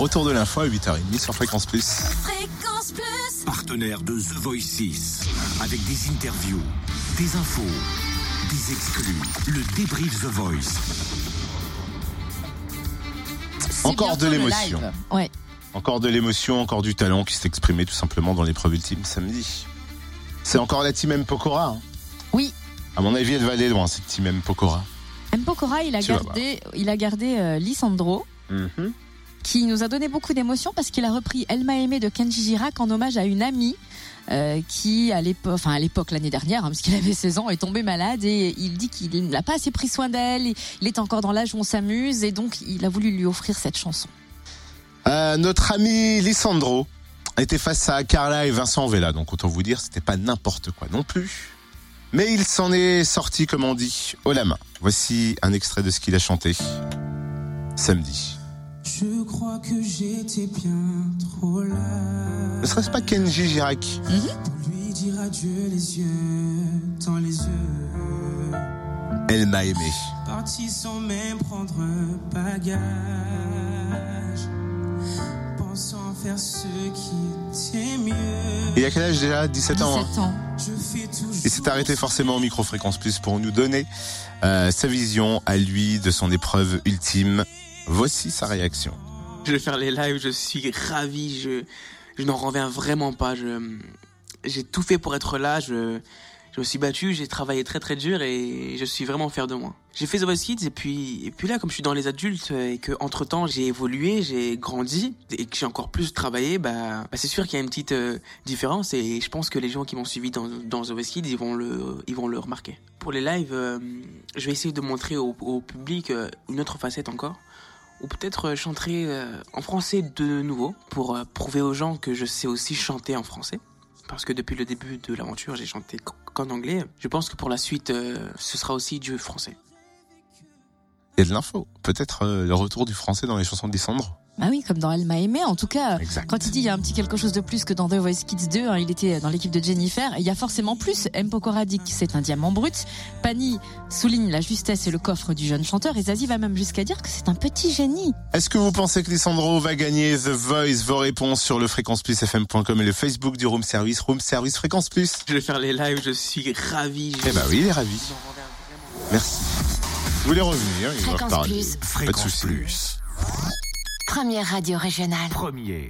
Retour de l'info à 8h30 sur Fréquence Plus. Fréquence Plus. Partenaire de The Voice 6. Avec des interviews, des infos, des exclus. Le débrief The Voice. Encore de l'émotion. Ouais. Encore de l'émotion, encore du talent qui s'est exprimé tout simplement dans l'épreuve ultime samedi. C'est encore la team M Pokora. hein. Oui. À mon avis, elle va aller loin, cette team M Pokora. M. Pokora, il a Tu gardé, il a gardé euh, Lisandro, qui nous a donné beaucoup d'émotions parce qu'il a repris Elle m'a aimé de Kenji Girac en hommage à une amie. euh, qui à l'époque, l'année dernière, hein, parce qu'il avait 16 ans, est tombé malade et il dit qu'il n'a pas assez pris soin d'elle. Il- est encore dans l'âge où on s'amuse et donc il a voulu lui offrir cette chanson. Euh, notre ami Lisandro était face à Carla et Vincent Vella, donc autant vous dire, c'était pas n'importe quoi non plus. Mais il s'en est sorti, comme on dit, haut la. Voici un extrait de ce qu'il a chanté samedi. Je crois que j'étais bien trop là Ne serait-ce pas Kenji Girac pour lui dire adieu les yeux dans les yeux. Elle m'a aimé. Parti sans même prendre bagage, pensant faire ce qui était mieux. Et il a quel âge déjà? 17 ans. hein 17 ans. Je fais toujours. Il s'est arrêté forcément au micro-fréquence plus pour nous donner euh, sa vision à lui de son épreuve ultime. Voici sa réaction. Je vais faire les lives, je suis ravi, je, je n'en reviens vraiment pas. J'ai tout fait pour être là, je, je me suis battu, j'ai travaillé très très dur et je suis vraiment fier de moi. J'ai fait The Voice Kids et puis, puis là, comme je suis dans les adultes et que entre temps j'ai évolué, j'ai grandi et que j'ai encore plus travaillé, bah, bah c'est sûr qu'il y a une petite euh, différence et je pense que les gens qui m'ont suivi dans, dans The Voice Kids, ils vont le, ils vont le remarquer. Pour les lives, euh, je vais essayer de montrer au, public euh, une autre facette encore ou peut-être chanter en français de nouveau pour prouver aux gens que je sais aussi chanter en français. Parce que depuis le début de l'aventure, j'ai chanté qu- qu'en anglais. Je pense que pour la suite, euh, ce sera aussi du français. Il y a de l'info. Peut-être euh, le retour du français dans les chansons de Lisandro. Bah oui, comme dans Elle m'a aimé. En tout cas, Exact. quand il dit il y a un petit quelque chose de plus que dans The Voice Kids 2, hein, il était dans l'équipe de Jennifer. Il y a forcément plus. M. Pokora dit que c'est un diamant brut. Pani souligne la justesse et le coffre du jeune chanteur. Et Zazie va même jusqu'à dire que c'est un petit génie. Est-ce que vous pensez que Lisandro va gagner The Voice? Vos réponses sur le fréquenceplusfm.com et le Facebook du Room Service, Room Service Fréquence Plus. Je vais faire les lives, je suis ravi. Eh ben oui, il est ravi. Merci. Vous voulez revenir il va Fréquence reparler. Plus. Pas de Fréquence souci. Plus. Première radio régionale. Premier.